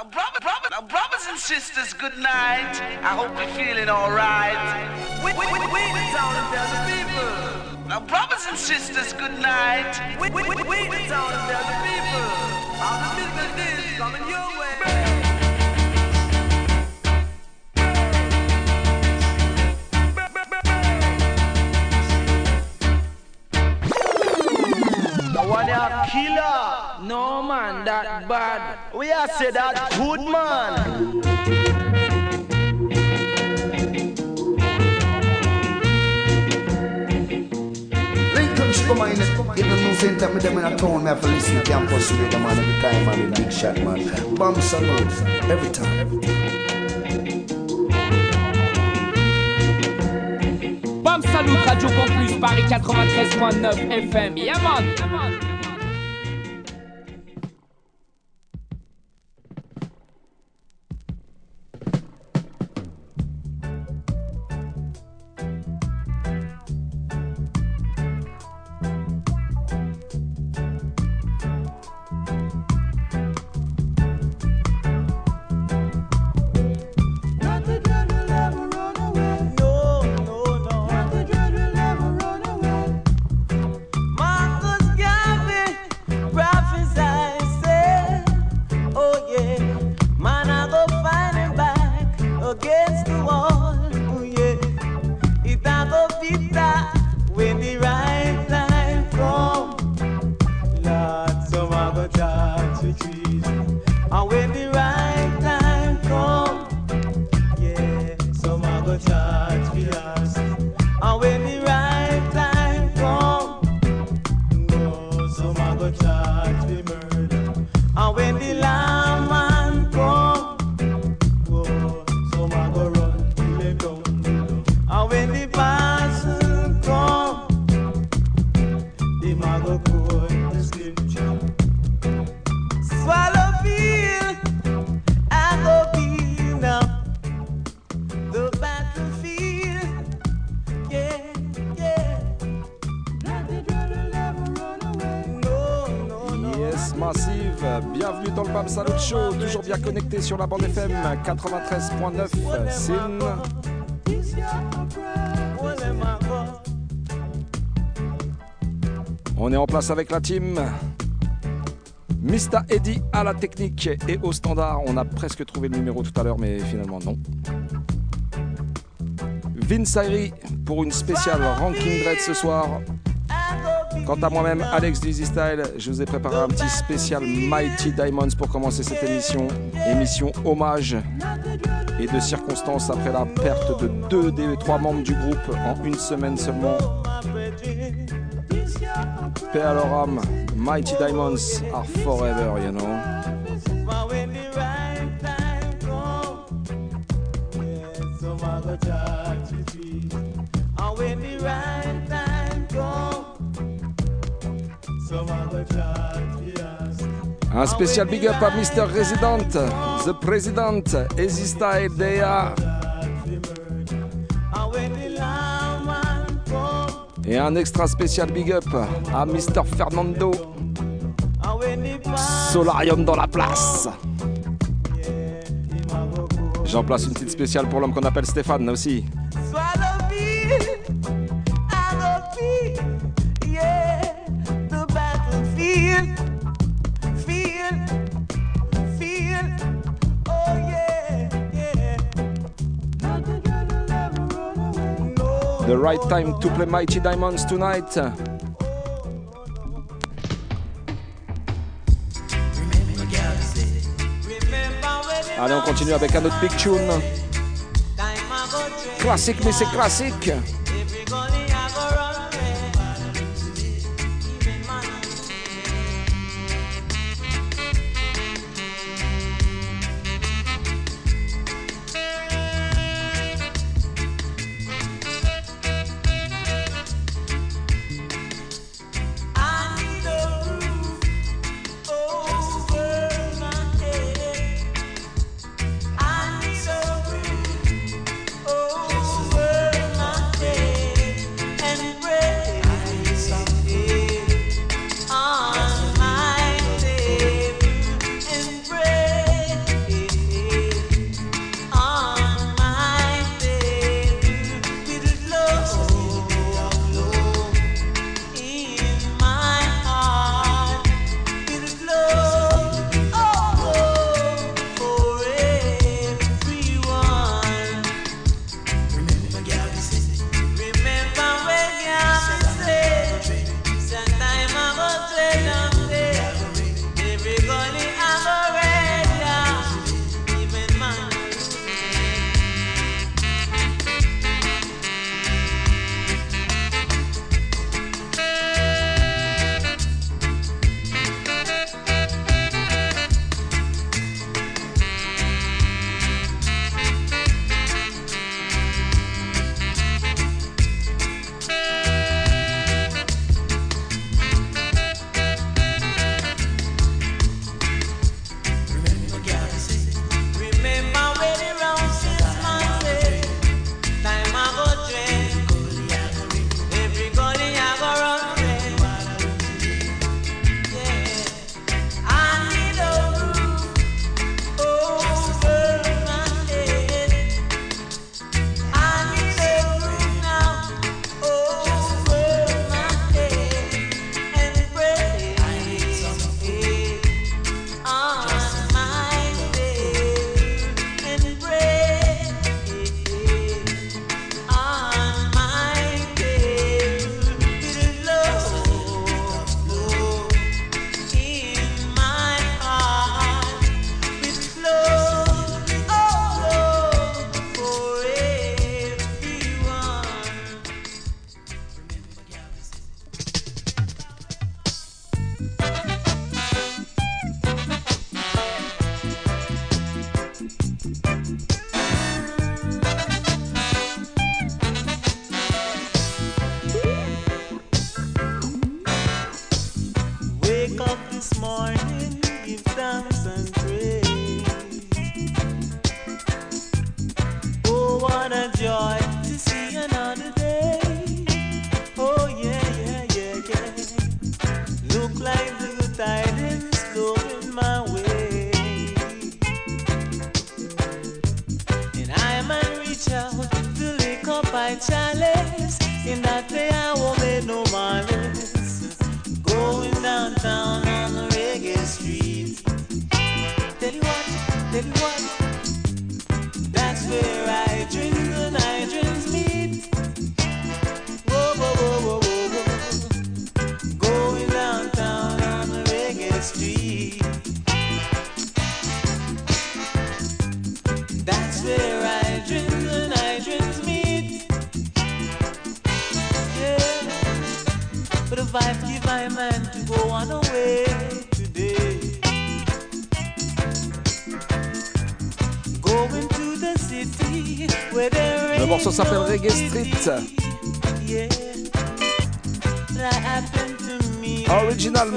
Now, brother, brother, now, brothers and sisters, good night. I hope you're feeling alright. We, we, we, we the town and tell the people. Now, brothers and sisters, good night. We, we, we, we the town and tell the people. How the business is coming your way. One killer. No man, that bad. We are say that good man. Lincoln Sugar Man, you don't know with them in a town, me have to listen to them campus radio man every time, man, with big shot, man. Bomb salute, every time. Bam Salut Radio Campus Paris 93.9 FM. Yeah man. Sur la bande FM 93.9 Sin. On est en place avec la team. Mista Eddy à la technique et au standard. On a presque trouvé le numéro tout à l'heure, mais finalement non. Vince Ayri pour une spéciale Ranking Dread ce soir. Quant à moi-même, Alex Dizzy Style, je vous ai préparé un petit spécial Mighty Diamonds pour commencer cette émission. Émission hommage et de circonstances après la perte de deux des trois membres du groupe en une semaine seulement. Paix à leur âme, Mighty Diamonds are forever, you know. Un spécial big up à Mr. Resident, The President, Easy Style, Dea. Et un extra spécial big up à Mr. Fernando. Solarium dans la place. J'en place une petite spéciale pour l'homme qu'on appelle Stéphane aussi. Right time to play Mighty Diamonds tonight. Allez, on continue avec un autre big tune. Classique, mais c'est classique.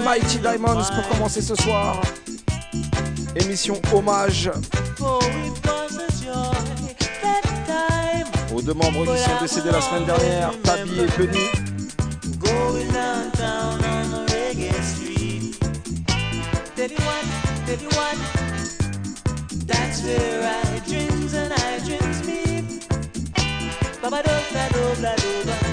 Mighty Diamonds pour commencer ce soir. Émission hommage aux deux membres qui sont décédés la semaine dernière, Tabi et Bunny. original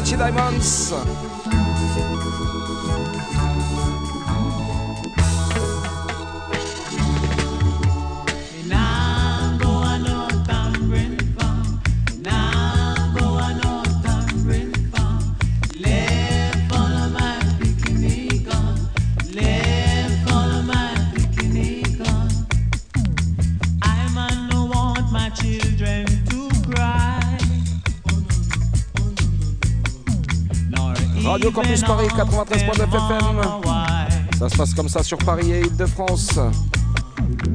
Mighty Diamonds. Campus Paris 93.9 FM. Ça se passe comme ça sur Paris et Île-de-France.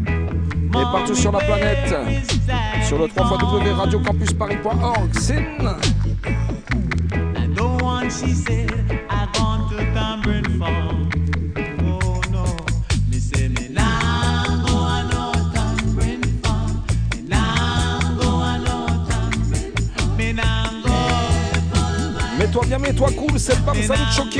Et partout sur la planète. Sur le 3 radiocampusparis.org. Sin. Reviens, mets-toi cool, c'est le bam, salut Choki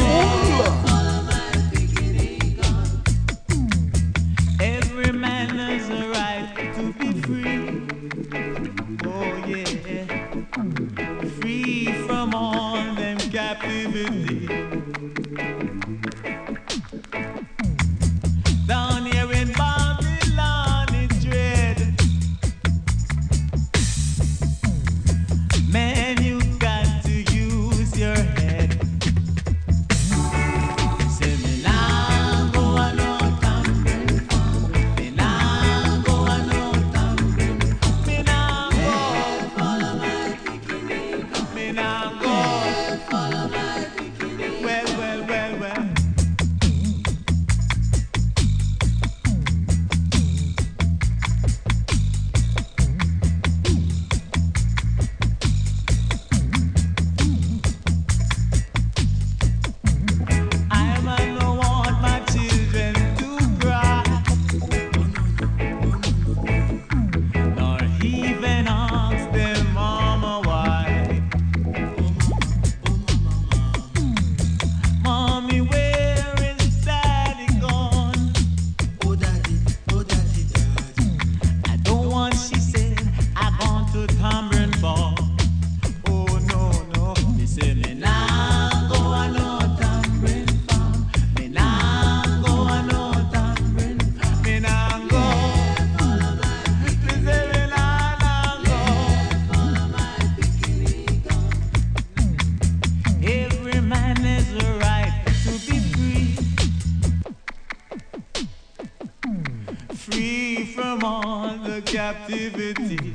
captivity.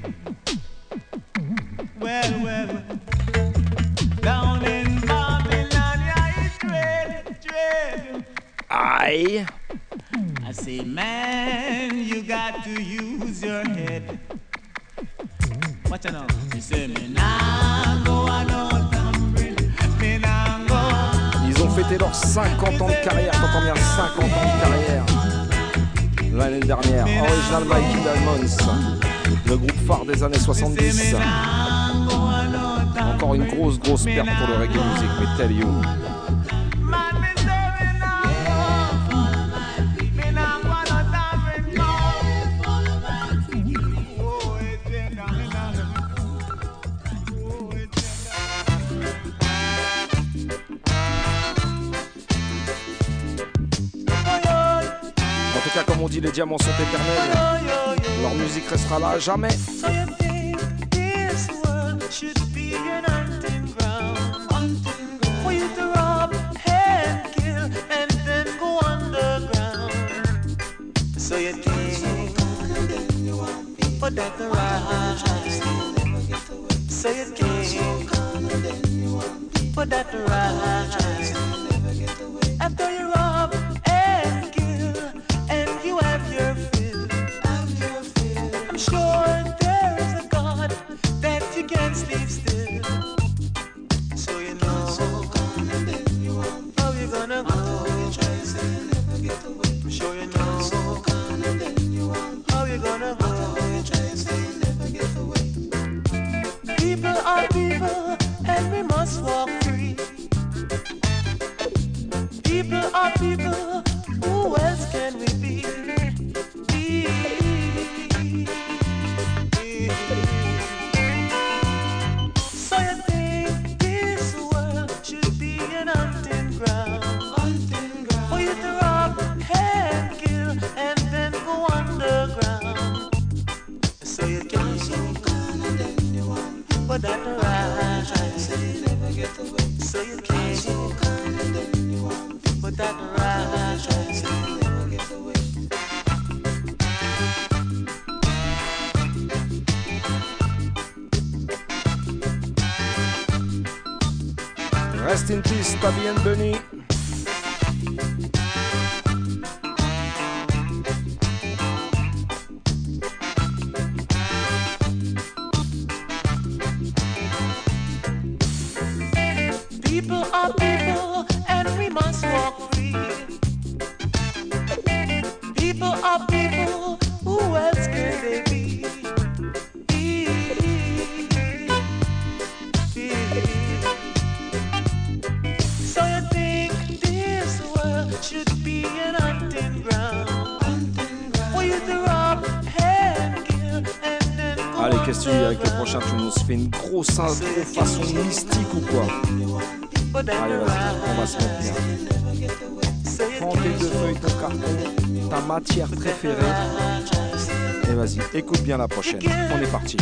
Encore une grosse, grosse perte pour le reggae music, mais. En tout cas, comme on dit, les diamants sont éternels. Leur musique restera là jamais. never get the right. Say it again. Put that right. prochain, tu nous fais une grosse intro façon mystique ou quoi Allez, on va se mettre bien. Prends tes deux feuilles, ton carton, ta matière préférée. Et vas-y, écoute bien la prochaine. On est parti.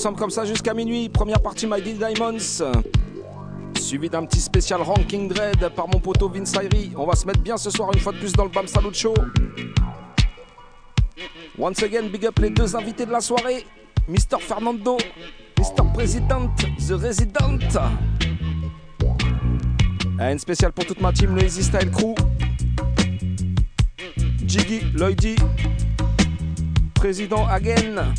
Ensemble comme ça jusqu'à minuit. Première partie Mighty Diamonds. Suivi d'un petit spécial Ranking Dread par mon poteau Vince Irie. On va se mettre bien ce soir une fois de plus dans le Bam Salut Show. Once again, big up les deux invités de la soirée. Mr. Fernando, Mr. President, The Resident. une spéciale pour toute ma team, le Easy Style Crew. Jiggy, Lloydy, Président Again.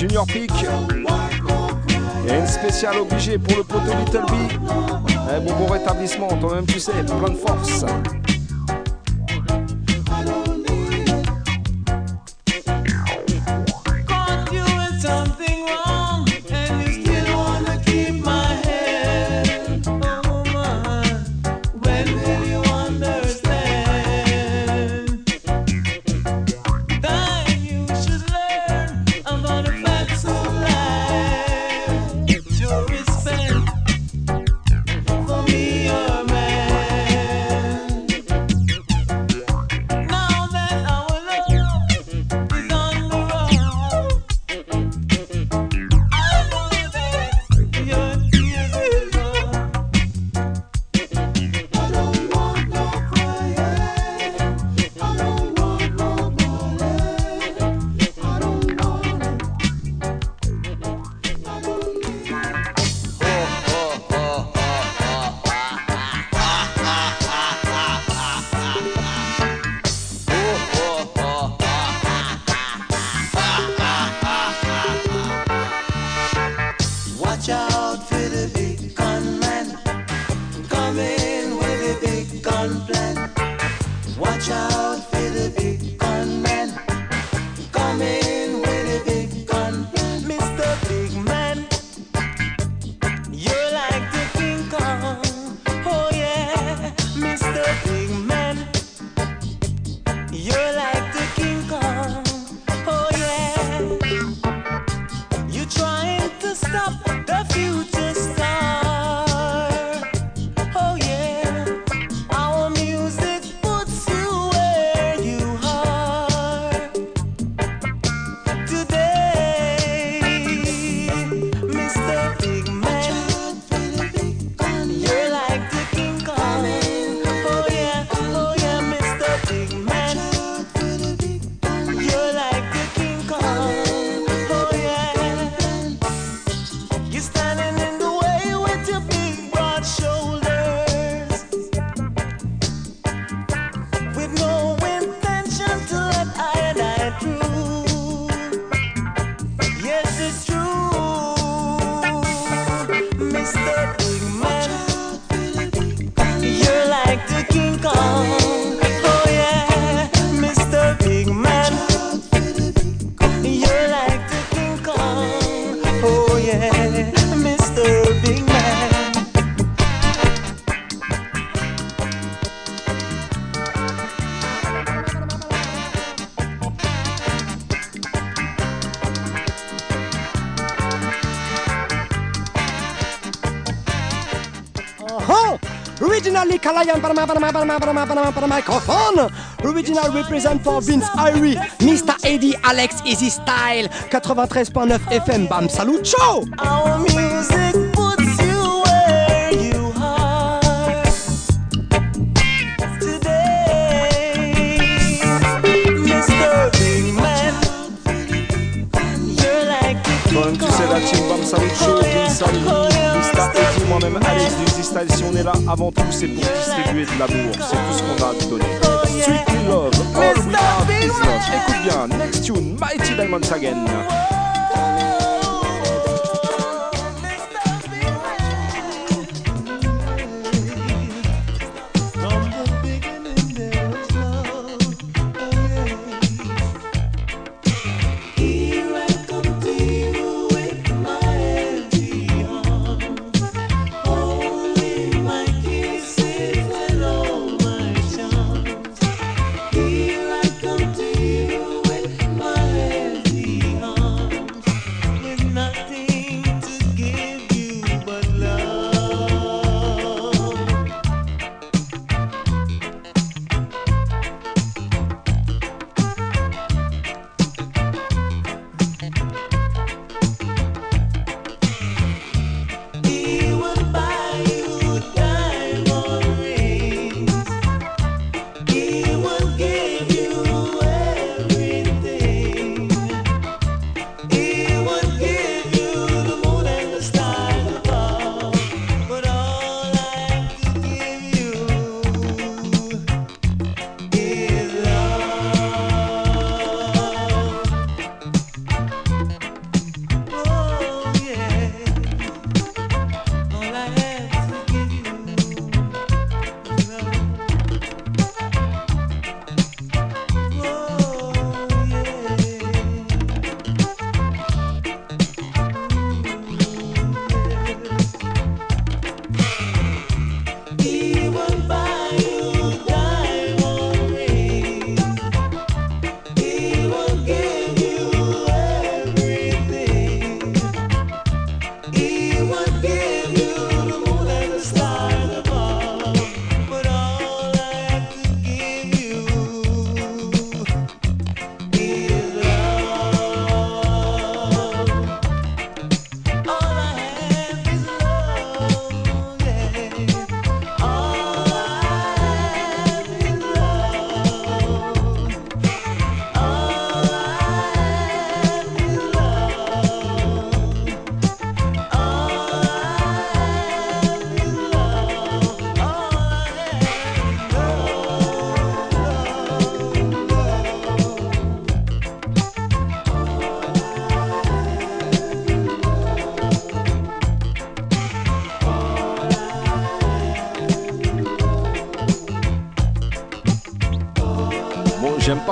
Junior Peak. Et une spéciale obligée pour le poteau Little B. Eh, bon, bon rétablissement, toi-même tu sais, plein de force. Microphone. Original represent for Vince Irie, Mr. Eddie Alex Easy Style, 93.9 FM. Bam, salut, ciao! Si on est là avant tout, c'est pour distribuer de l'amour. C'est tout ce qu'on a à donner. Sweet love, all we have is love. Écoute bien, next tune, Mighty Diamonds Again.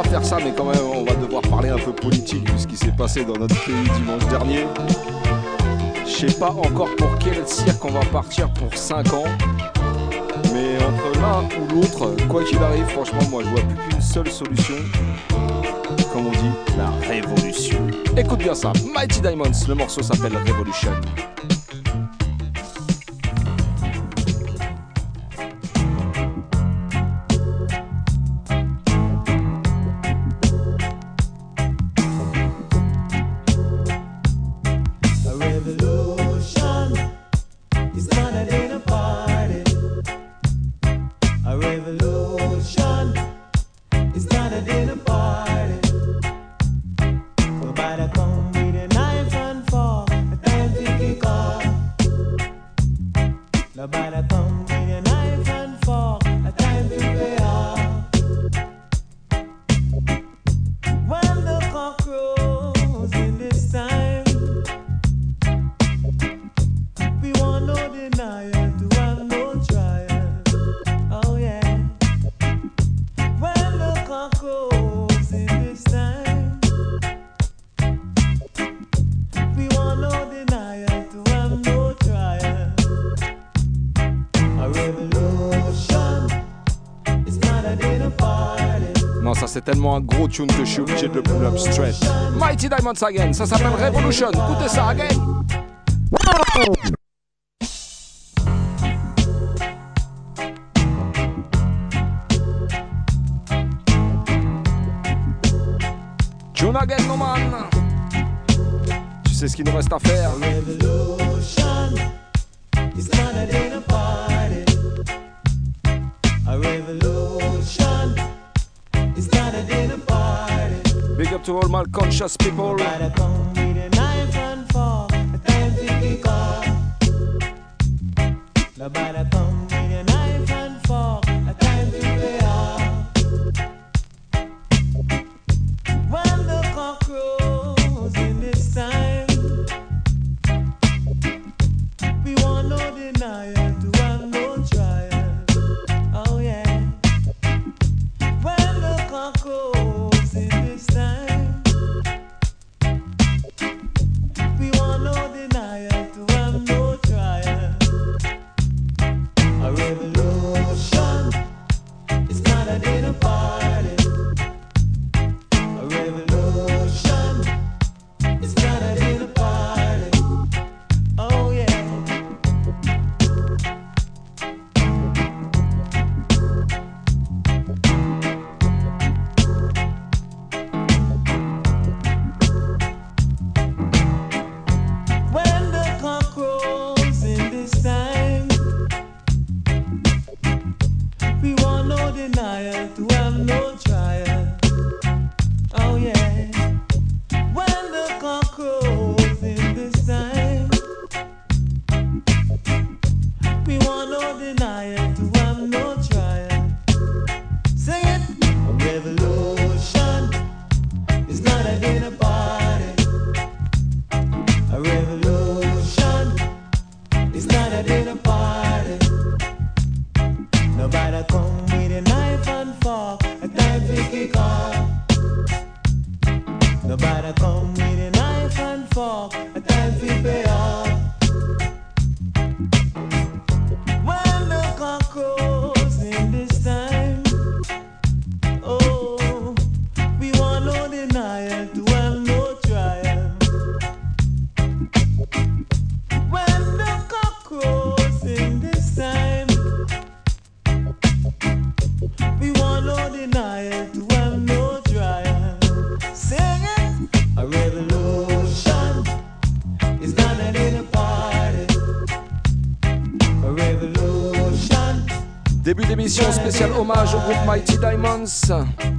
faire ça, mais quand même, on va devoir parler un peu politique de ce qui s'est passé dans notre pays dimanche dernier. Je sais pas encore pour quel cirque on va partir pour 5 ans. Mais entre l'un ou l'autre, quoi qu'il arrive, franchement, moi je vois plus qu'une seule solution. Comme on dit, la révolution. Écoute bien ça, Mighty Diamonds, le morceau s'appelle Révolution. tune que je suis obligé de le pull up straight. Mighty Diamonds again, ça s'appelle Revolution, écoutez ça again. normal conscious people. dança.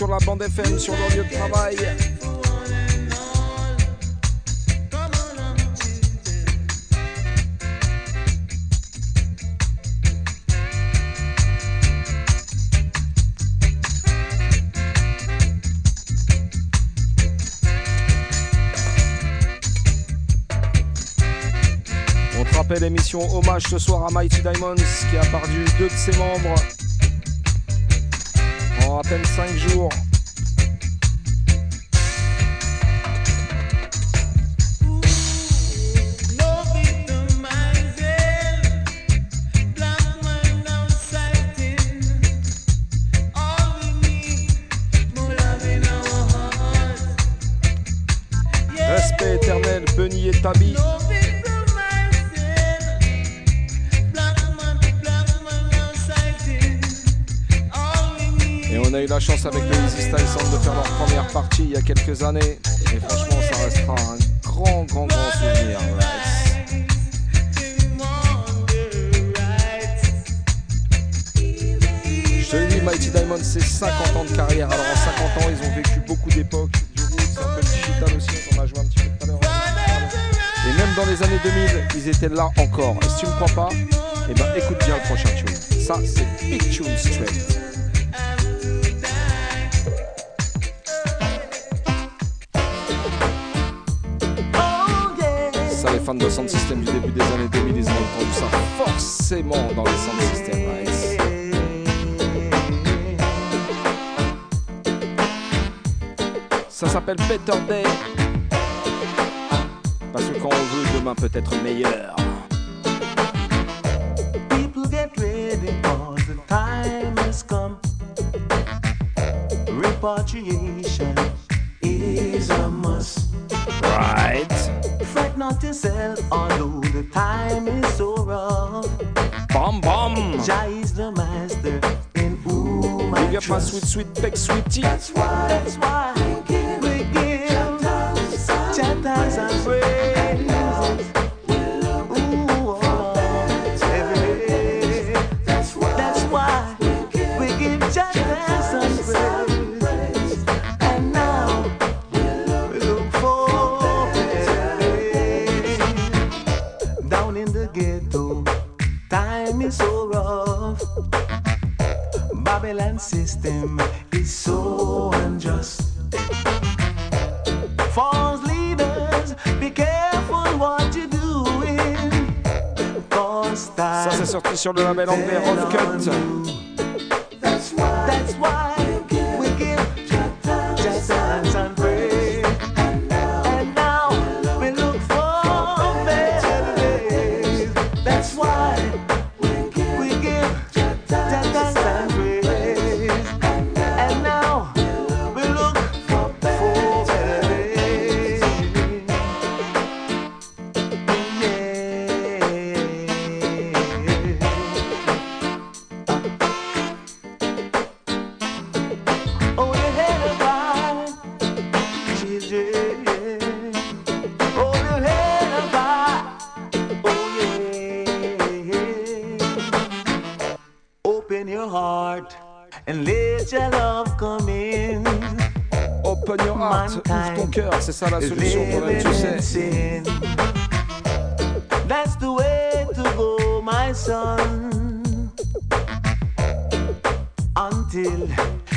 Sur la bande FM, sur leur lieu de travail. on, te rappelle l'émission Hommage ce soir à Mighty Diamonds qui a perdu deux de ses membres peine 5 jours. Avec le Easy Style Sound de faire leur première partie il y a quelques années. Et franchement, ça restera un grand, grand, grand souvenir. Je te dis, Mighty Diamond, c'est 50 ans de carrière. Alors en 50 ans, ils ont vécu beaucoup d'époques. Du root, c'est un digital aussi, on a joué un petit peu tout à l'heure. Et même dans les années 2000, ils étaient là encore. Et si tu ne me crois pas, eh ben écoute bien le prochain tune. Ça, c'est Big Tune Straight. De Sound System du début des années 2000, ils ont entendu ça forcément dans les Sound System. right? Ça s'appelle Better Day. Parce que quand on veut, demain peut être meilleur. Sur le label anglais cœur, c'est ça la solution toi-même, tu sais. That's the way to go, my son. Until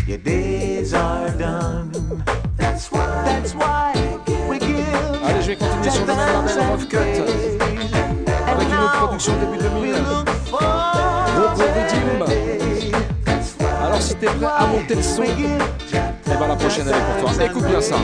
your days are done. That's why, that's why we give. Allez, je vais continuer sur le même label Rough Cut avec une autre production début 2000. Robo Redeem. Alors si t'es prêt à monter le son, et ben la prochaine elle est pour toi. Écoute bien ça.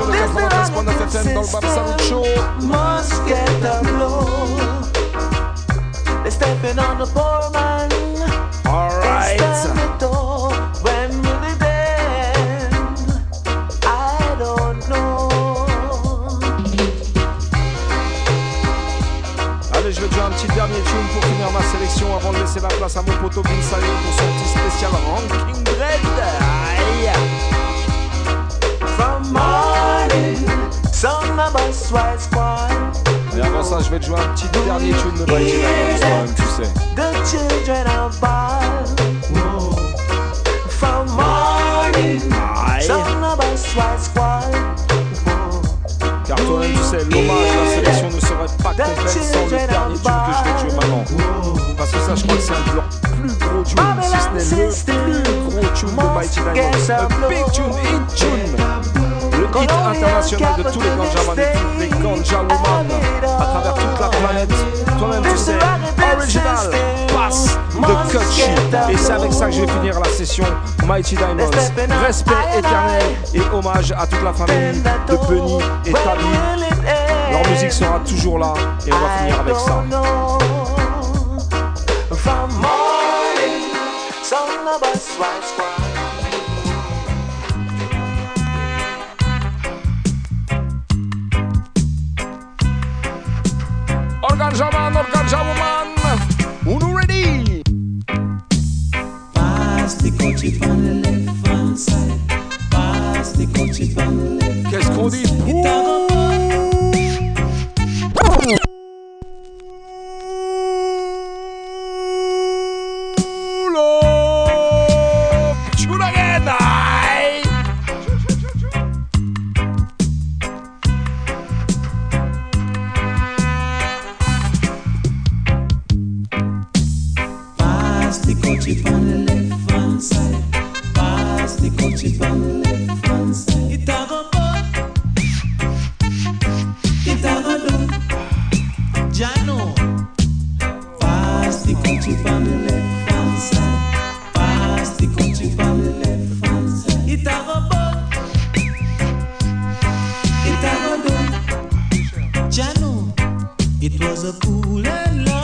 Sur le 93.9 FM dans le Bab Salut Show. Must get a blow. They're stepping on the poor man. Alright. Stand the door when really then. I don't know. Allez, je vais te jouer un petit dernier tune pour finir ma sélection avant de laisser la place à mon poteau pour son petit spécial ranking dread. Aïe. Of. Et avant ça, je vais te jouer un petit dernier tune de Mighty tu sais. The children are bad. From morning, of us. Car toi-même, tu sais, l'hommage, la sélection ne serait pas complète sans le dernier tune que je vais te jouer maintenant. Parce que ça, je crois que c'est un de leurs plus gros tunes, si ce n'est le plus gros tune de Mighty Diamond. A big tune, hit tune. Hit international de tous les ganjaman et les ganjawoman à travers toute la planète. Toi-même, tu sais, original, pass de Kutchi. Et c'est avec ça que je vais finir la session Mighty Diamonds. Respect éternel et hommage à toute la famille de Benny et Tabi. Leur musique sera toujours là et on va finir avec ça. was a fool and loved.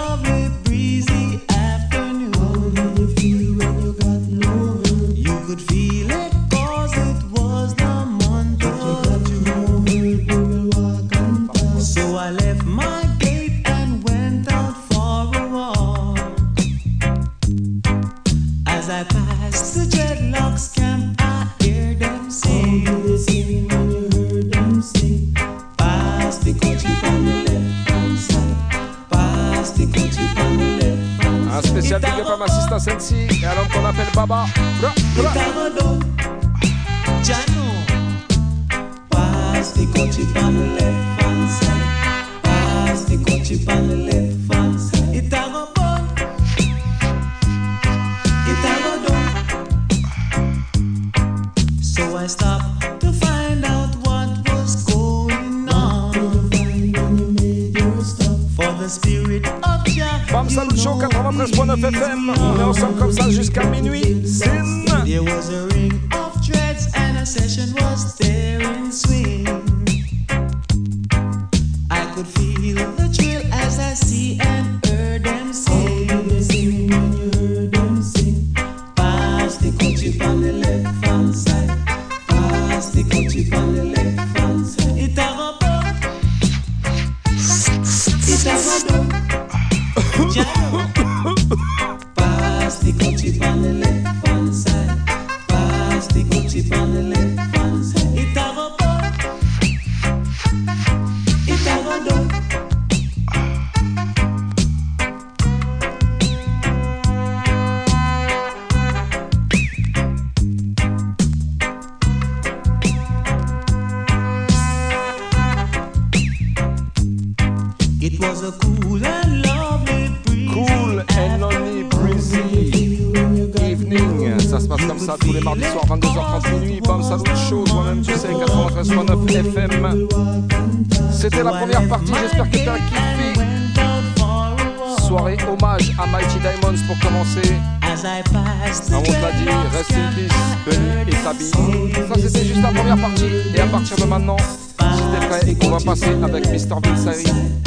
avec Mr. Vinsari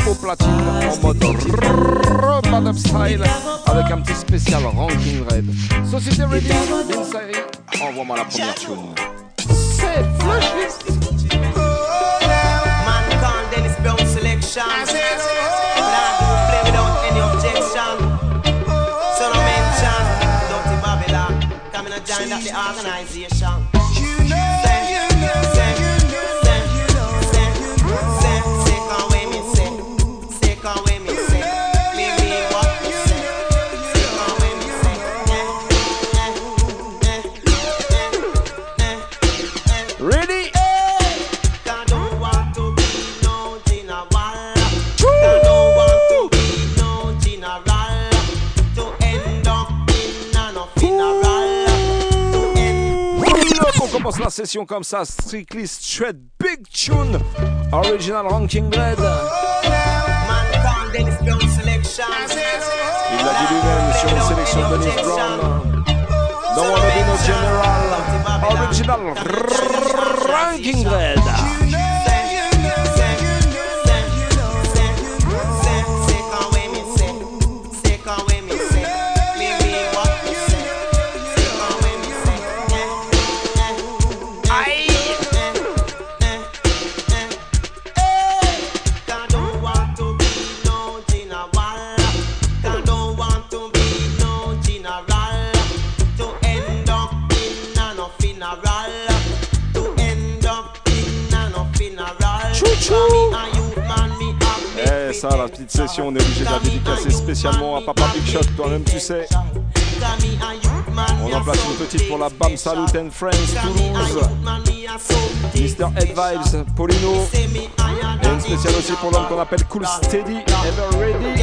au platine en mode repas style avec un petit spécial ranking red. Société Ready, Vinsari, envoie-moi la première tune. C'est Flashlist. Mankind, Dennis Brown Selection. Ah, play without any objection. So no mention, don't Babylon. Coming to join up the organization. commence la session comme ça. Strictly Shred Big Tune. Original Ranking Red. Il l'a dit lui-même sur une sélection de Dennis Brown. Don't wanna be no general. Original Ranking Red. on est obligé de la dédicacer spécialement à Papa Big Shot, toi-même tu sais. On en place une petite pour la BAM Salute and Friends Toulouse. Mr. Head Vibes, Polino. Et une spéciale aussi pour l'homme qu'on appelle Cool Steady, Ever Ready.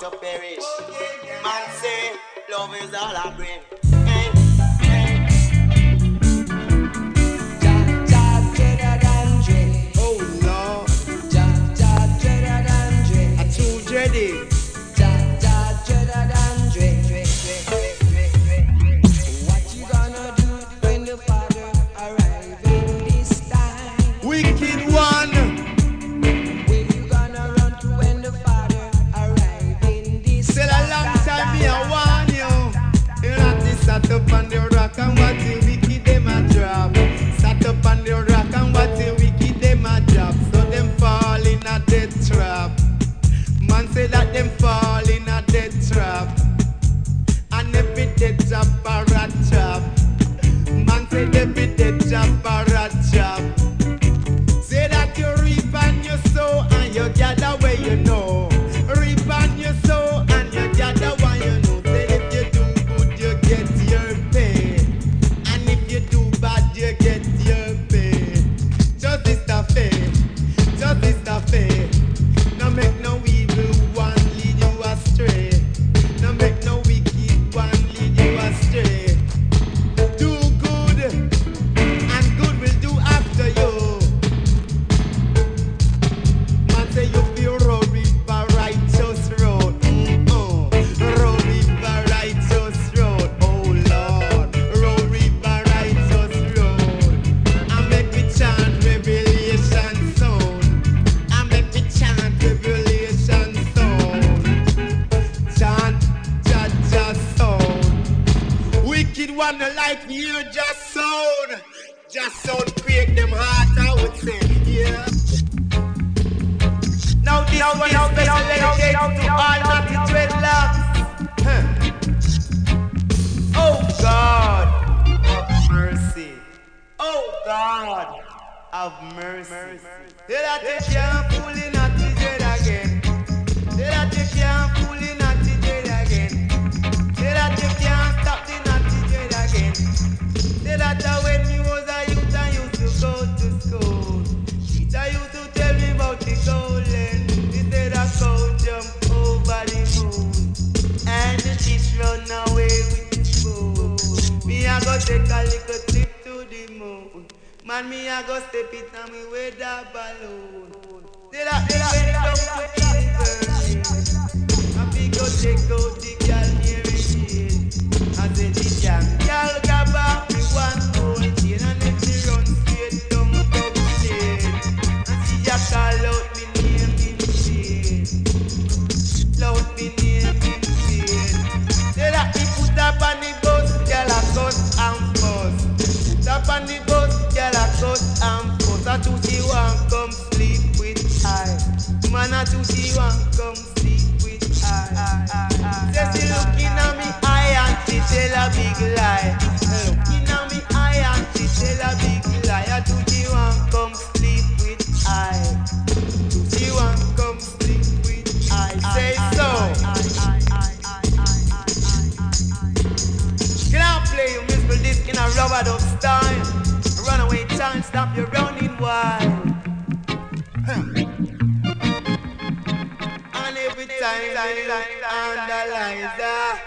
to perish. Man say, love is all I bring. a balloon. Till I end up I go check her she want come sleep with I. Say she looking at me eye and she tell a big lie. Looking at me eye and she tell a big lie. I do she want come sleep with I. Do she want come sleep with I? Say so. Can I play you musical disc in a rubber dub style? Runaway time, stop your running wild. lying analyzer.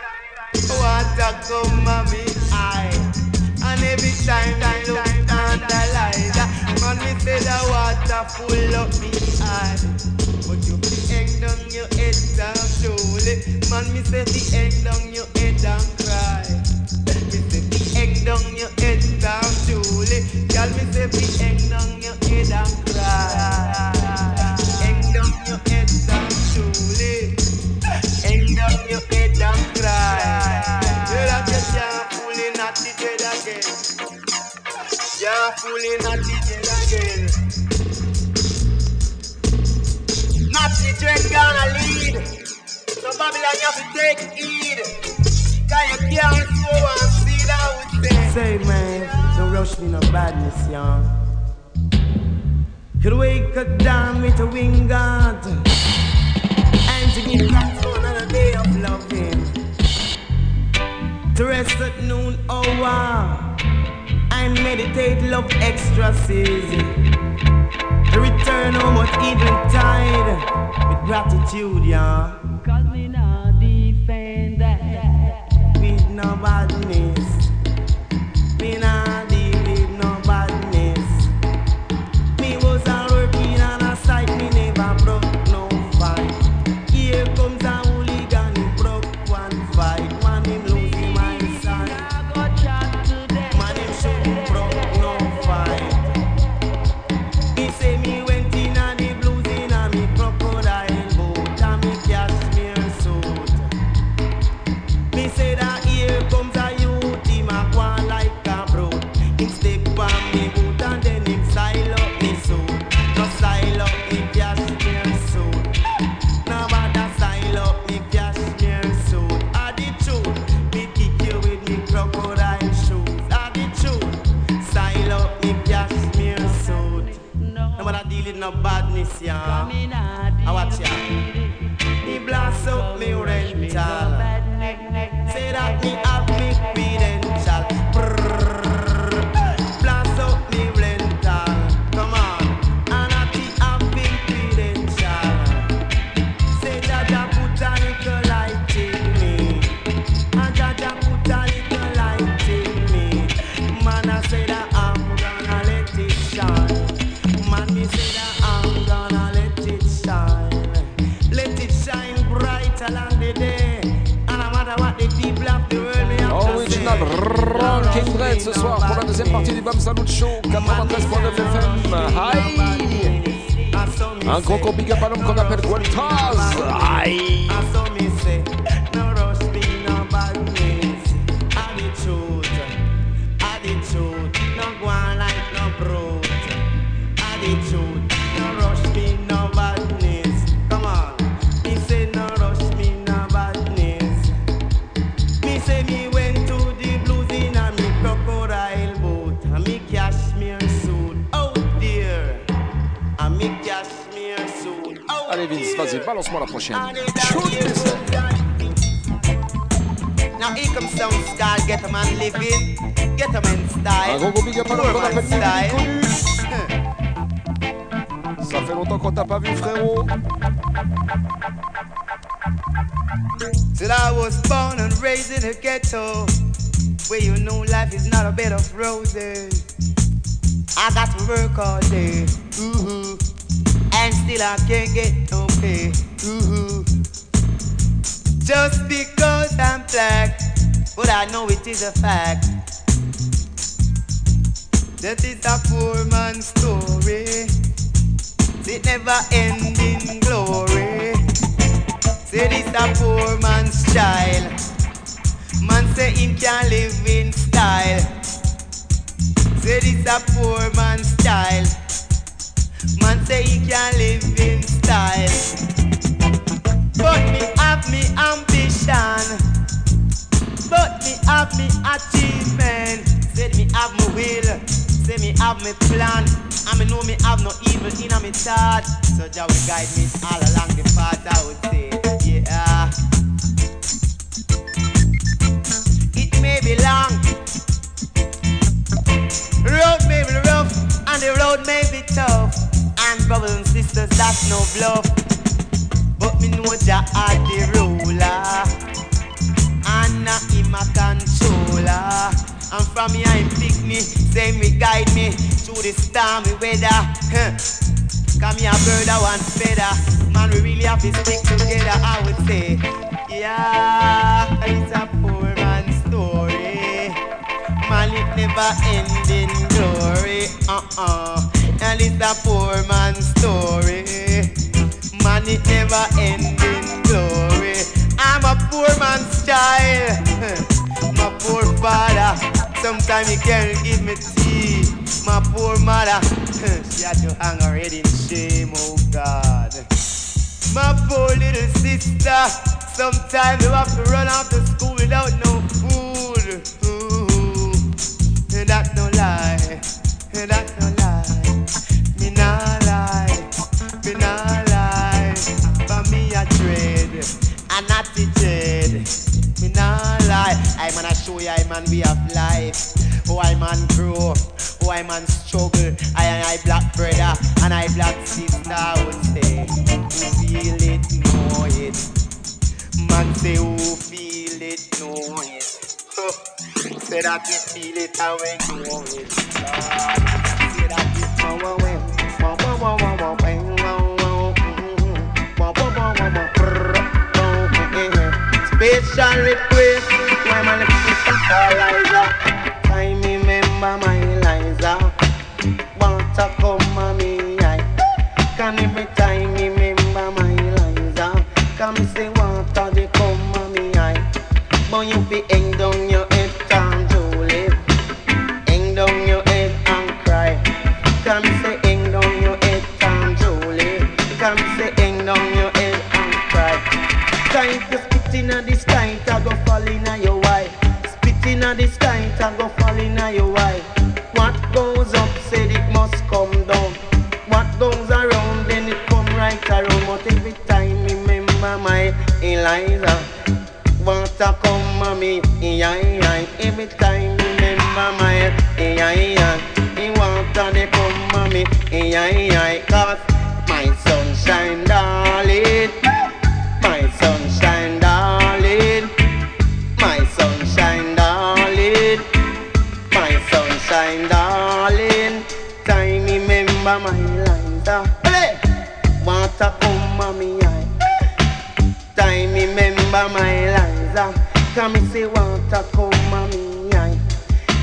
Water come on me eye. And every time I look analyzer, man, me say the water full up me eye. But you be hang down your head down slowly. Man, me say the hang down your head and cry. children gonna lead. So Babylon, you have to take heed. Cause you can't sow and seed, say. Man, don't rush me no badness, young. Could wake up down with a wing guard and to give thanks for another day of loving. To rest at noon hour and meditate love extra season. No almost even tide with gratitude, yeah. Cause we not defend that with nobody. work all day, ooh, and still I can't get no pay, ooh. Just because I'm black, but I know it is a fact. have me plan, and me know me have no evil in a me thought. So Jah will guide me all along the path. I would say, yeah. It may be long, road may be rough, and the road may be tough. And brothers and sisters, that's no bluff. But me know Jah are the ruler, and not him a controller. And from me I pick me, say me guide me through the stormy weather. Come here, bird, I want feather. Man, we really have to stick together, I would say. Yeah, it's a poor man's story. Man, it never ending glory. Uh-uh. And it's a poor man's story. Man, it never ending glory. I'm a poor man's child. My poor father. Sometimes you can't give me tea. My poor mother, she had to hang her head in shame, oh God. My poor little sister, sometimes you have to run out to school without no food. Ooh, that's no lie. That's no I man I show you I man we have life. Oh I man grow. Oh I man struggle. I and I black brother and I black sister would say. Who feel it, know it. Man say who feel it, know it. say that you feel it and we know it. Say that you know it. Mm, oh, eh, eh. Special request, if you can call Liza. I remember my Liza. Want to come Eliza. Water come on me, yeah, yeah. Every time Come me say water come on me, eye.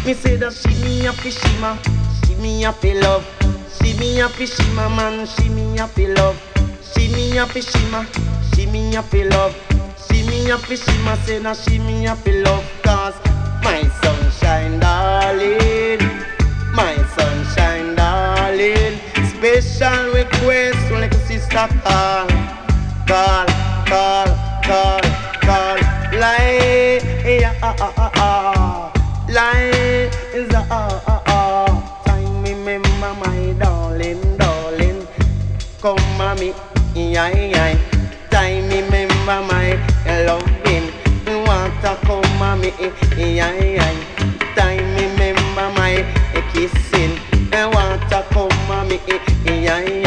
Me say that she me a fishima, she me a fi love. She me a fishima man, she me a fi love. She me a fishima, she me a fi love. She me a fishima, say that she me a fi love. Cause my sunshine darling, my sunshine darling. Special request, like a sister call, call, call, call. Time remember my darling, darling. Come, mommy, yeah, yeah. Time remember my loving. Water come, mommy, yeah, yeah. Time remember my kissing. Water come, mommy, yeah, yeah.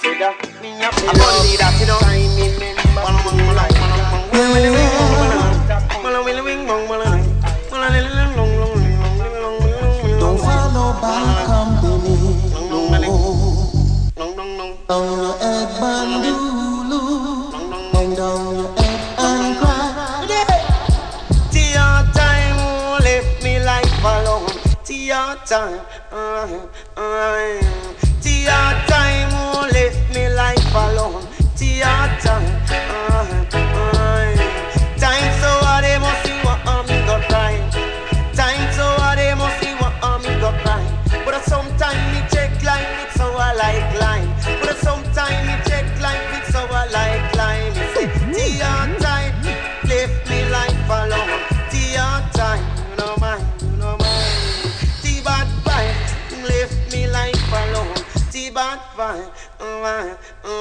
Fi shima said that, me a fi love. I need that, you know.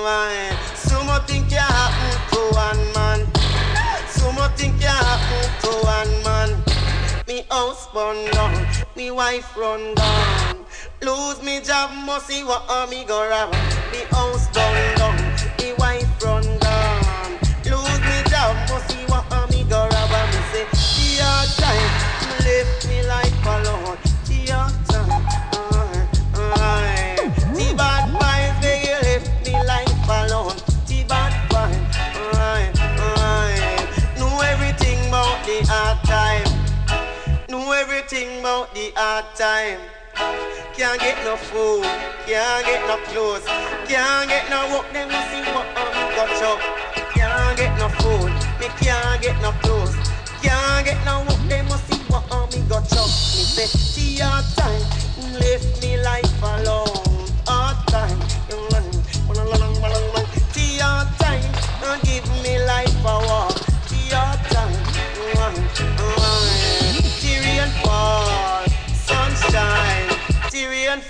Why? So much thing can happen to one man. So much thing can happen to one man. Me house burn down, me wife run down. Lose me job, must see what me go rob. Me house burn hard time. Can't get no food, can't get no clothes, can't get no work. Them you see what I'm got up. Can't get no food, me can't get no clothes, can't get no work. Them you see what I'm got up. Me say, see your time, left me life alone.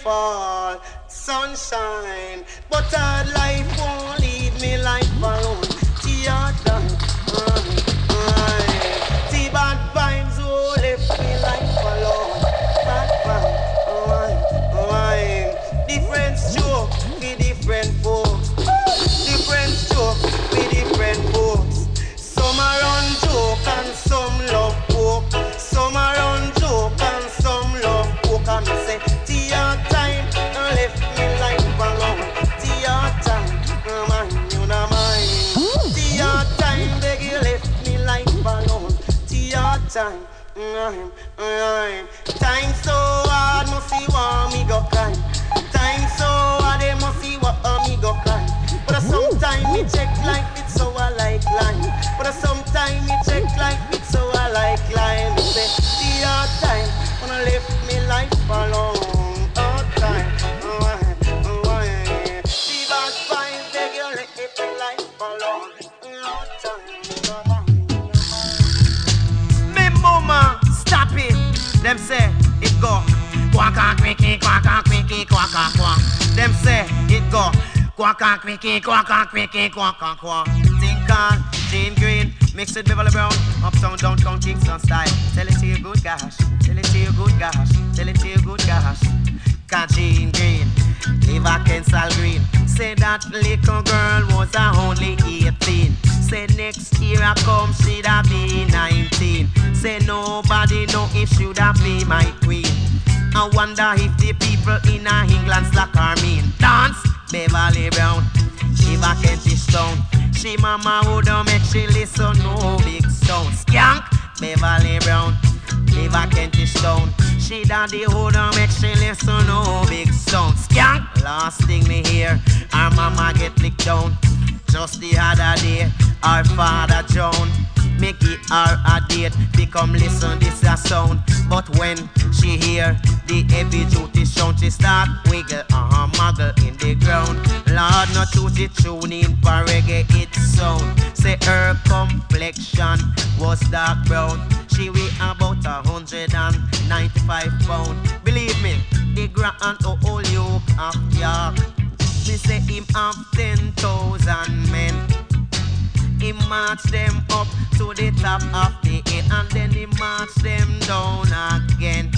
Fall, sunshine. But hard life your time. mm, mm, Time so hard, must see what me go climb. Time so hard, they must see what me go climb. But sometimes me check like it so I like line. But sometimes me check Quack and quickie, quack quickie, quack and quack. Them say it go. Quack and quickie, quack quickie, quack and quack. Think on Jean Green, mix with Beverly Brown, uptown, downtown, Kingston style. Tell it to your good gosh, tell it to your good gosh, tell it to your good gosh. Jean Green, live a Kensal Green. Say that little girl was a only 18. Say next year I come, she'd a be 19. Say nobody know if she'd a be my queen. I wonder if the people in England slack her mean. Dance, Beverly Brown, give a Kentish town. She mama woulda make she listen no big sound. Skank, Beverly Brown, live a Kentish town. She daddy woulda make she listen no big sound. Skank, last thing me hear, her mama get licked down. Just the other day, our father John make it her a date. Become listen this a sound, but when she hear the heavy duty sound, she start wiggle and her muggle in the ground. Lord, not to the tune in for reggae it sound. Say her complexion was dark brown. She weigh about a hundred and ninety-five pound. Believe me, the grand old you of York. Me say him have ten thousand men. He march them up to the top of the hill and then he march them down again.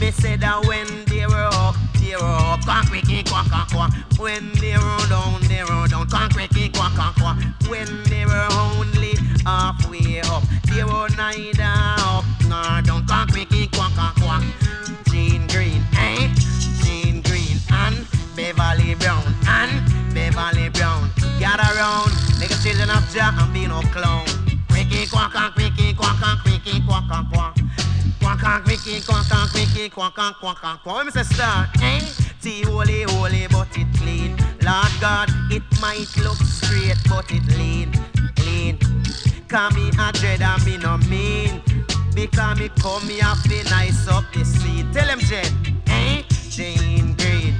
Me say that when they were up, they were up, quack quicky quack quack quack. When they were down, they were down, quack quicky quack quack quack. When they were only halfway up, they were neither up nor down, quack quicky quack quack quack. Jean Green, eh? Jean Green and Beverly Brown and Beverly Brown. Gather round, make a children of Jah and be no clown. Quicky quack and quicky quack and quicky quack and quack. Quack and quicky quack and quicky quack and quack and quack. When me say star, eh? Tea holy holy but it clean. Lord God, it might look straight but it lean, clean. Cause me a dread and me no mean. Because me come me have to nice up the scene. Tell him Jen, eh? Jane Green,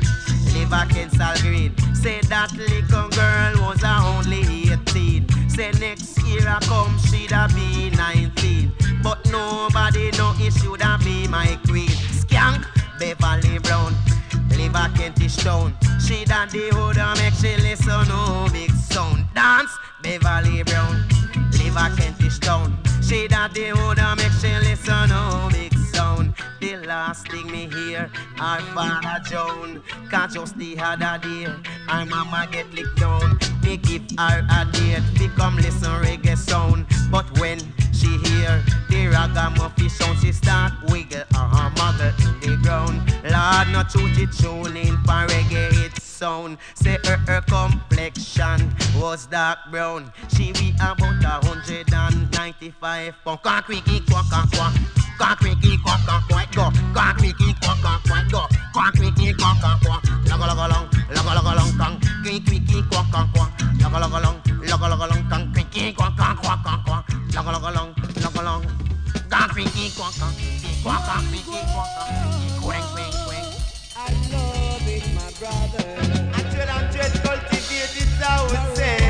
live a Kensal Green. Say that little girl was a only 18. Say next year I come, she'd be 19. But nobody know if should be my queen. Skank, Beverly Brown, live a Kentish town. She that the hood make she listen no big sound. Dance, Beverly Brown, live a Kentish town. She that the hood make she listen no big. The last thing me hear, our father John, cause just the other day, our mama get licked down. Me give her a date, become listen reggae sound. But when she hear the ragamuffin sound, she start wiggle her mother in the ground. Lord, not truth it tune in for reggae it sound. Say her, her complexion was dark brown. She be about a hundred and ninety-five pound. Quack quicky quack quack quack. Quack, quickie, quack, quack, quack. Quack, quack, quack, quack. Quack, quack, quack, quack. Quack, quack, quack. Quack, quack, quack, quack, quack. Quack, quack, quack. Quack, quack, quack, quack. Quack, quack, quack. I love it, my brother. Actual and cultivated sound, say.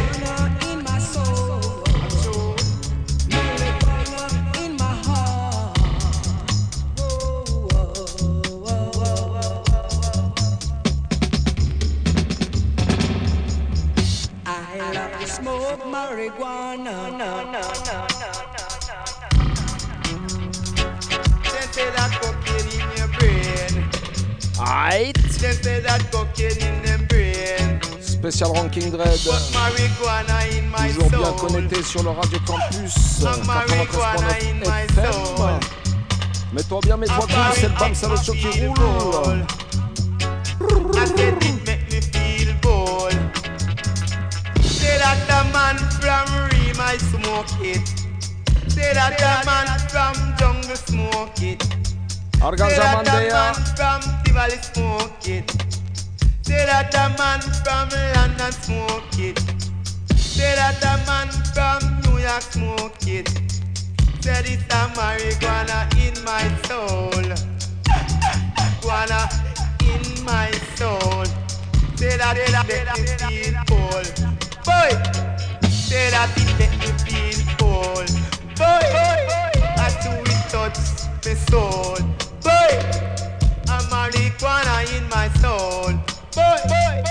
Marijuana. No, no, no, They say that cocaine in your brain. Aight. They say that cocaine in them brain. Spécial ranking dread. But marijuana in my Toujours bien connecté sur le Radio Campus marijuana in 93.9 my FM. soul. Mets-toi bien, mets-toi bien, c'est le bam, c'est le qui roule. That the man from Reem I smoke it. Say that the man from Jungle smoke it. Say that the man from Tivoli smoke it. Say that the man from London smoke it. Say that the man from New York smoke it. Said it's a marijuana in my soul. Guana in my soul. Say that it make me feel cold. Boy, say that it make me feel cold. Boy, I do it touch my soul. Boy, a marijuana in my soul. Boy, boy.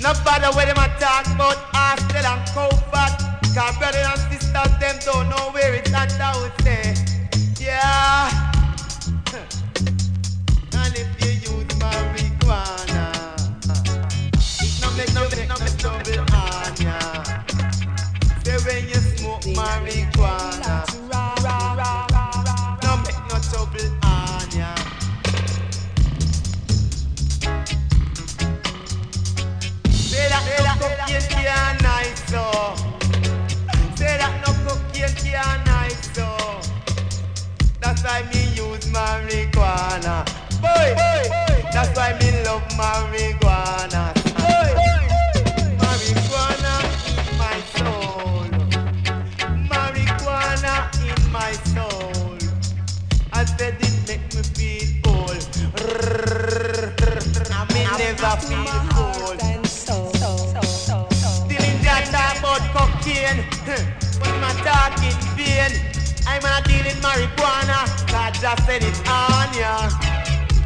No bother where them a talk about hostel and comfort. Cause brother and sisters, them don't know where it's at, I would say. Yeah. Marijuana, no make no trouble on ya. Say that so. Oh. Say that so. Oh. That's why me use marijuana. Boy, that's why me love marijuana.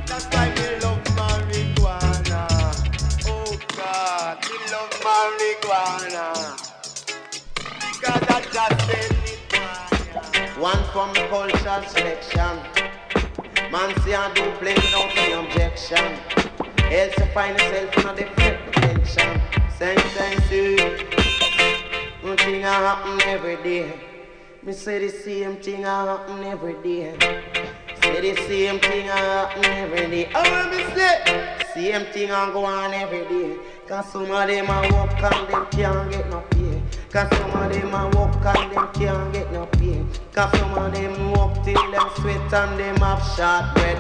That's why oh, we love marijuana. Oh God, love I just said it. One from selection. Man I do play without any objection. Else you find yourself dimension. Same thing a happen every day. Me say the same thing happen every day. Say the same thing happen every day. Oh, me say? Same thing a go on every day. Cause some of them a walk and them can't get no pay. Cause some of them a walk and them can't get no pay. Cause some of them walk till them sweat and them have short bread.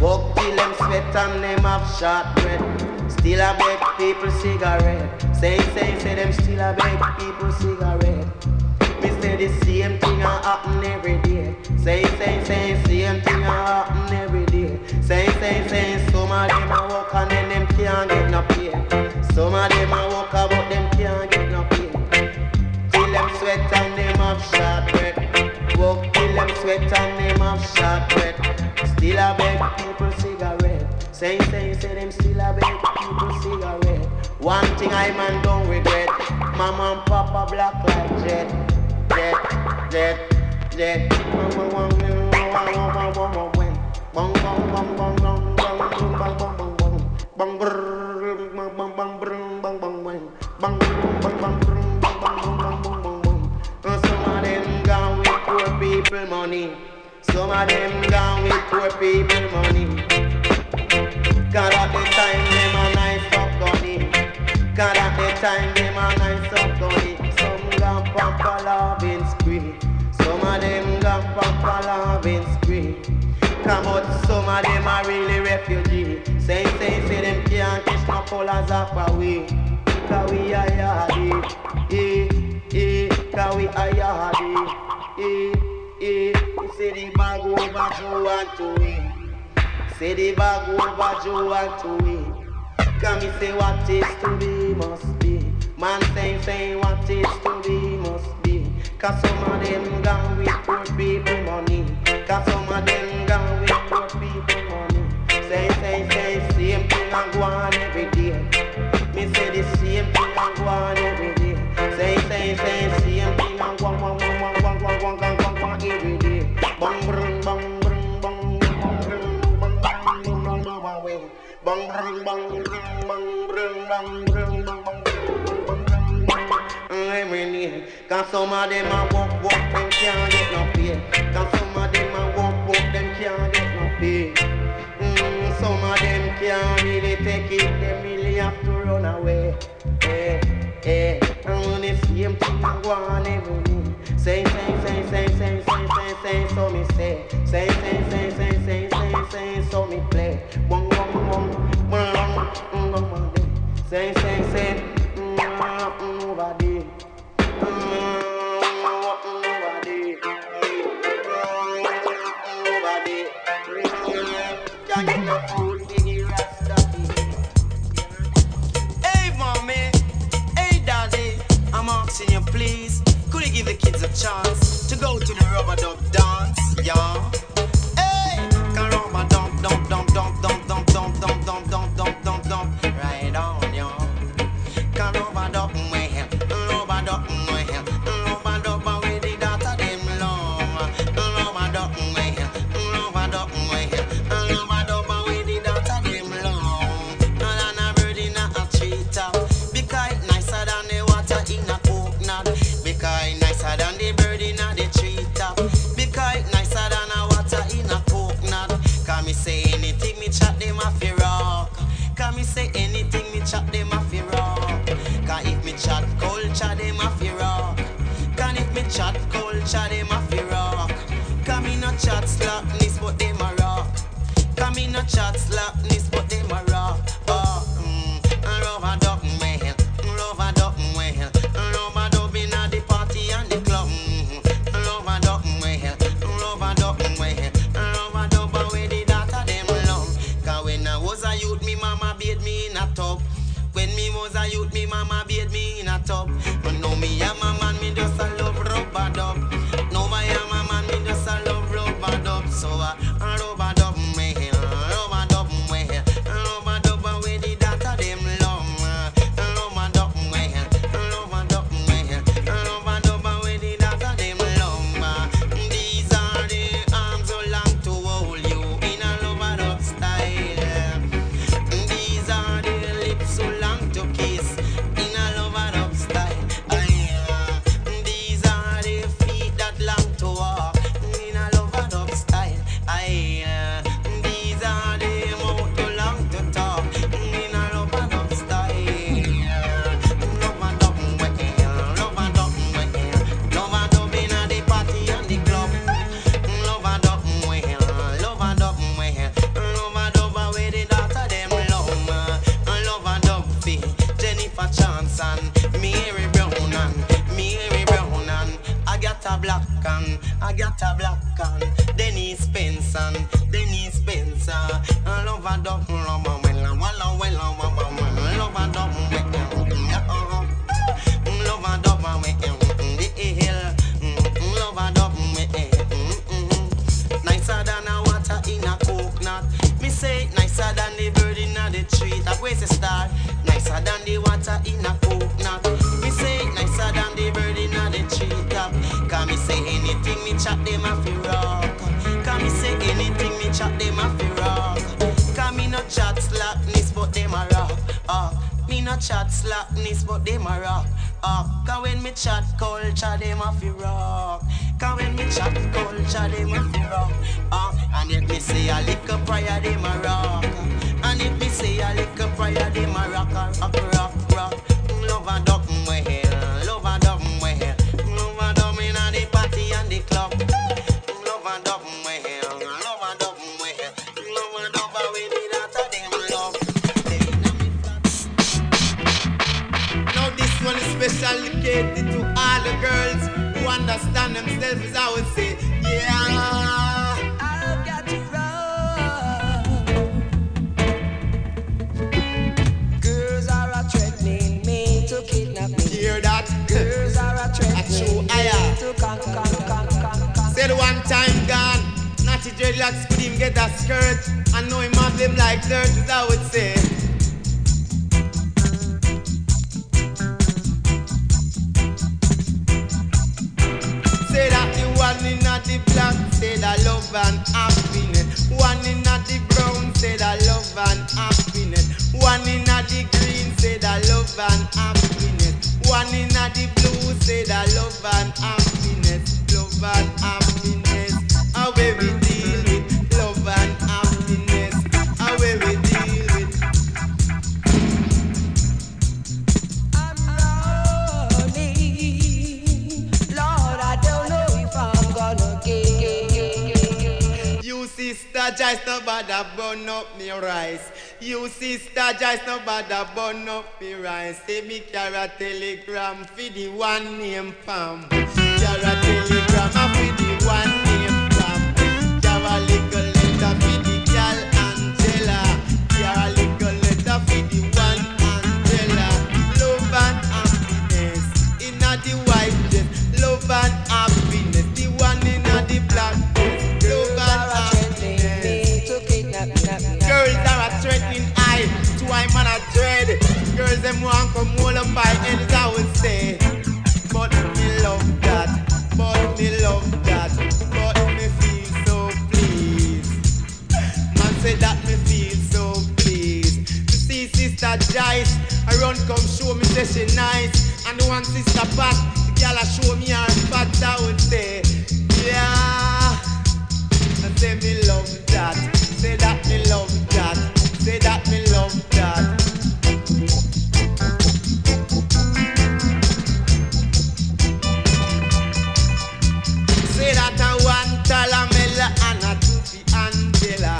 Walk till them sweat and them have short bread. Still a beg people cigarette. Say, say, say them still a beg people cigarette. Me say the same thing a happen every day. Say, say, say, same thing happen every day. Say, say, say, some of them a walk and then them can't get no pay. Some of them a walk about them can't get no pay. Till them sweat and them have short bread. Walk till them sweat and them have short bread. Still a beg people cigarette. Say, say, say them still a beg people cigarette. One thing I man don't regret. Mama and Papa black like jet, jet, jet, some of them gone with poor people money. Some of them gone with poor people at the time them a nice up gunny. At the time them a nice up. Some got pop loving of them gone from Palavin Street. Come out, some of them are really refugees. Say, say, say, them can't catch no colors up away. Cause we are yardy, eh, eh, cause we are yardy, eh, eh. Say the bag over Joe and to it. Say the bag over Joe and to it. Come me say what is to be must be. Man saying, saying what is to be must be. Cause some of them gone with poor. Some of them a walk, walk, them can't get no pay. Cause some of them a walk, walk, them can't get no pay. Mm, some of them can't really take it, They really have to run away. Eh, eh, and the same thing go on every day. Say, say, say, say, say, say, say, say, so me say, say, say, say. Sister Joyce no bother burn up me rice. You sister Joyce no bother burn up me rice. Say me carry a telegram for the one name Pam. Carry a telegram for the one name Pam. Carry a little letter for the girl Angela. Carry a little letter for the one Angela. Love and happiness inna the white dress. Love and them want come hold up by ends I would say. But me love that, but me love that, but me feel so pleased. Man say that me feel so pleased. To see sister Joyce, I run come show me say she nice. And one sister Pat, the girl a show me her fat I would say. Yeah. I say me love that. Say that me love Talamela and a two Angela.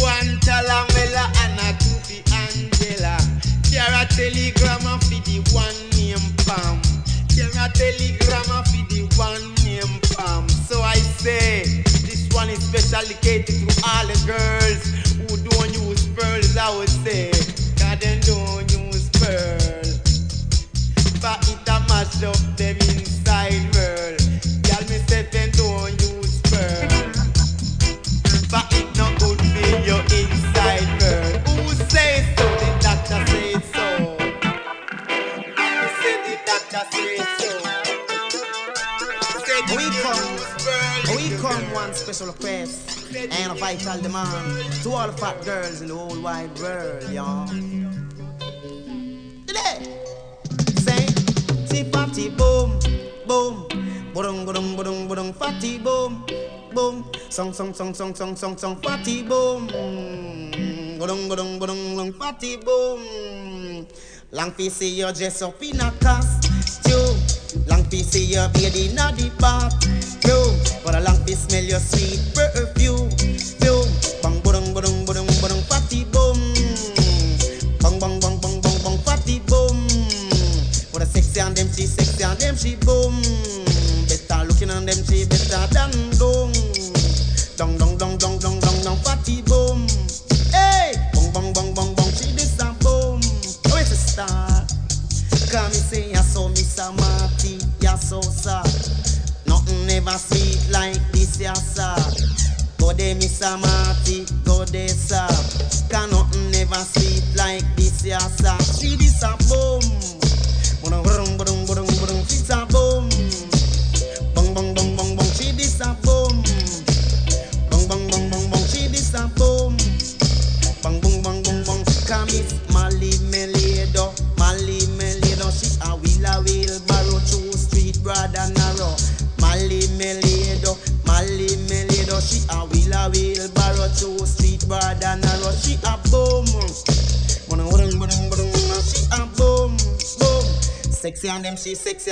One Talamela and a two Angela. Here a telegram fi the one name Pam. Here a telegram fi the one name Pam. So I say this one is specially catered to all the girls who don't use pearls. I would say, God them don't use pearls. But it a mash up them inside special request and a vital demand to all the fat girls in the whole wide world, y'all. Today, say, ti fatty boom, boom, budung budung budung budung fatty boom, boom, song song song song song song song fatty boom, budung budung budung budung fatty boom. Long fi see you dress up in a costume. Long fi see your baby in the bathroom. But a long fi smell your sweet perfume.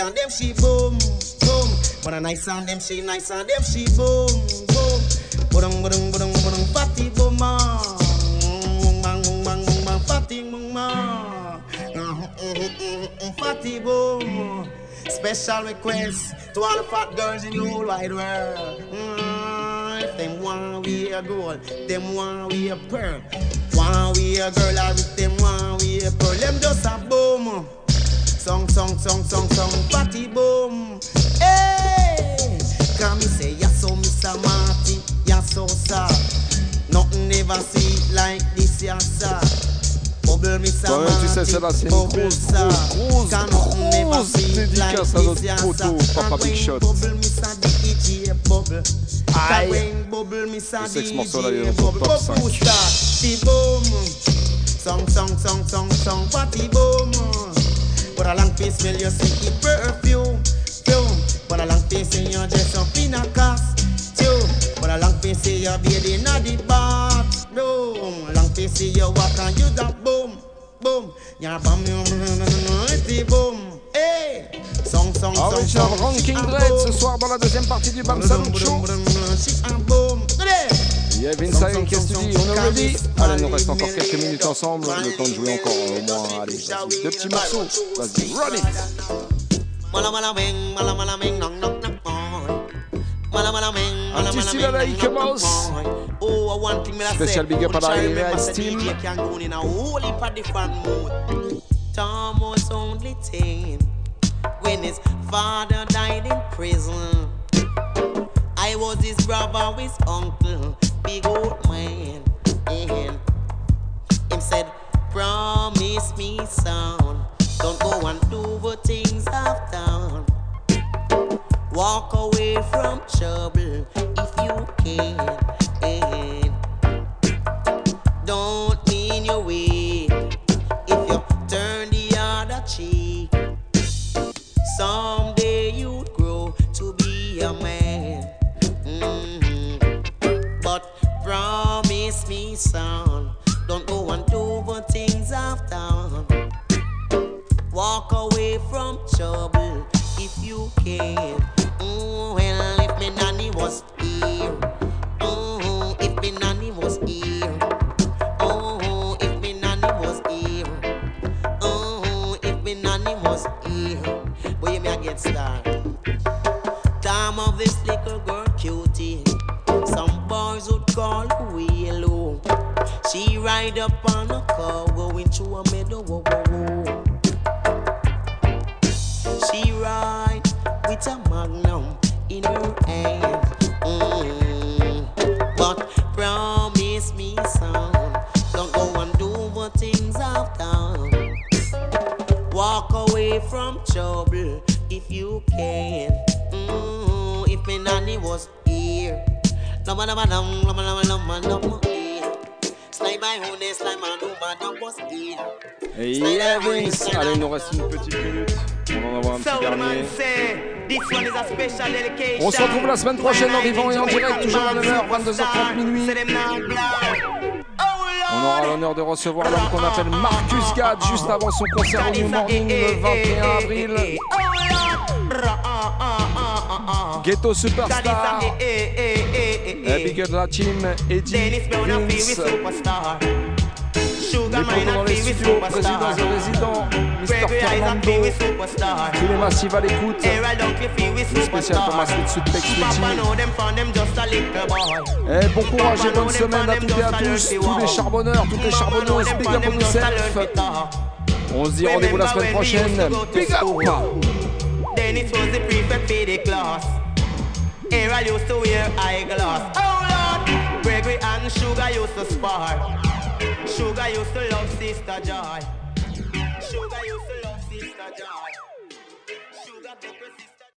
And them she boom boom But a nice and them she nice and them she boom boom Budung budung budung budung Fatty boom ah. Mung mang mung mang mung mang Fatty mung ma Fatty boom special request to all the fat girls in the whole wide world. Mm, if them want we a gold, them want we a pearl. Want we a girl, or if them want we a pearl, them just a Nothing ever see like this, ya sir. Bubble Mr. Toi-même, tu sais, celle-là, c'est une Bubble, grosse, sir. grosse, Can nothing ever grosse see like dédicace à this, notre ya poteau, sir. Papa And Big when Shot. Bubble Mr. DJ Bubble. Aïe. And when Bubble Mr. Je sais que ce DJ morceau-là, il est dans ton Bubble. top 5. Bubble start, the boom. Song, song, song, song, song, party boom. But a long face smell you see it perfume, perfume. But a long face say you dress up in a costume. But a long face say you bathing in the room. Long to you walk and you boom, boom. Your bum, your boom. Ah oui, c'est un ranking dread ce soir dans la deuxième partie du Bam Salon Show. Vincent, qu'est-ce que tu dis On est ready Allez, nous reste encore quelques minutes ensemble. Le temps de jouer encore au moins allez, deux petits morceaux. Vas-y, run it Un petit style à la Ike Mouse Oh, one thing me I Special say, big up wanna à la try remember Ice say Team. DJ can go in a whole heap of different mood. Tom was only ten when his father died in prison. I was his brother, his uncle, 22h30 minuit. On aura l'honneur de recevoir l'homme qu'on appelle Marcus Gad juste avant son concert au New Morning le 21 avril. Ghetto Superstar. Big up la team Eddie Vince. Dans les studios, président et résident, Mr. Fernando. Tous les massifs à l'écoute. Une spéciale Thomas. Eh, bon courage et bonne semaine à toutes et à tous, tous les charbonneurs, toutes les charbonneuses, big up on yourself. On se dit rendez-vous la semaine prochaine. Big up! Dennis was the prefect for the class. Here I used to wear eyeglass. Oh Lord, Gregory and Sugar used to spar. Sugar used to love Sister Joy.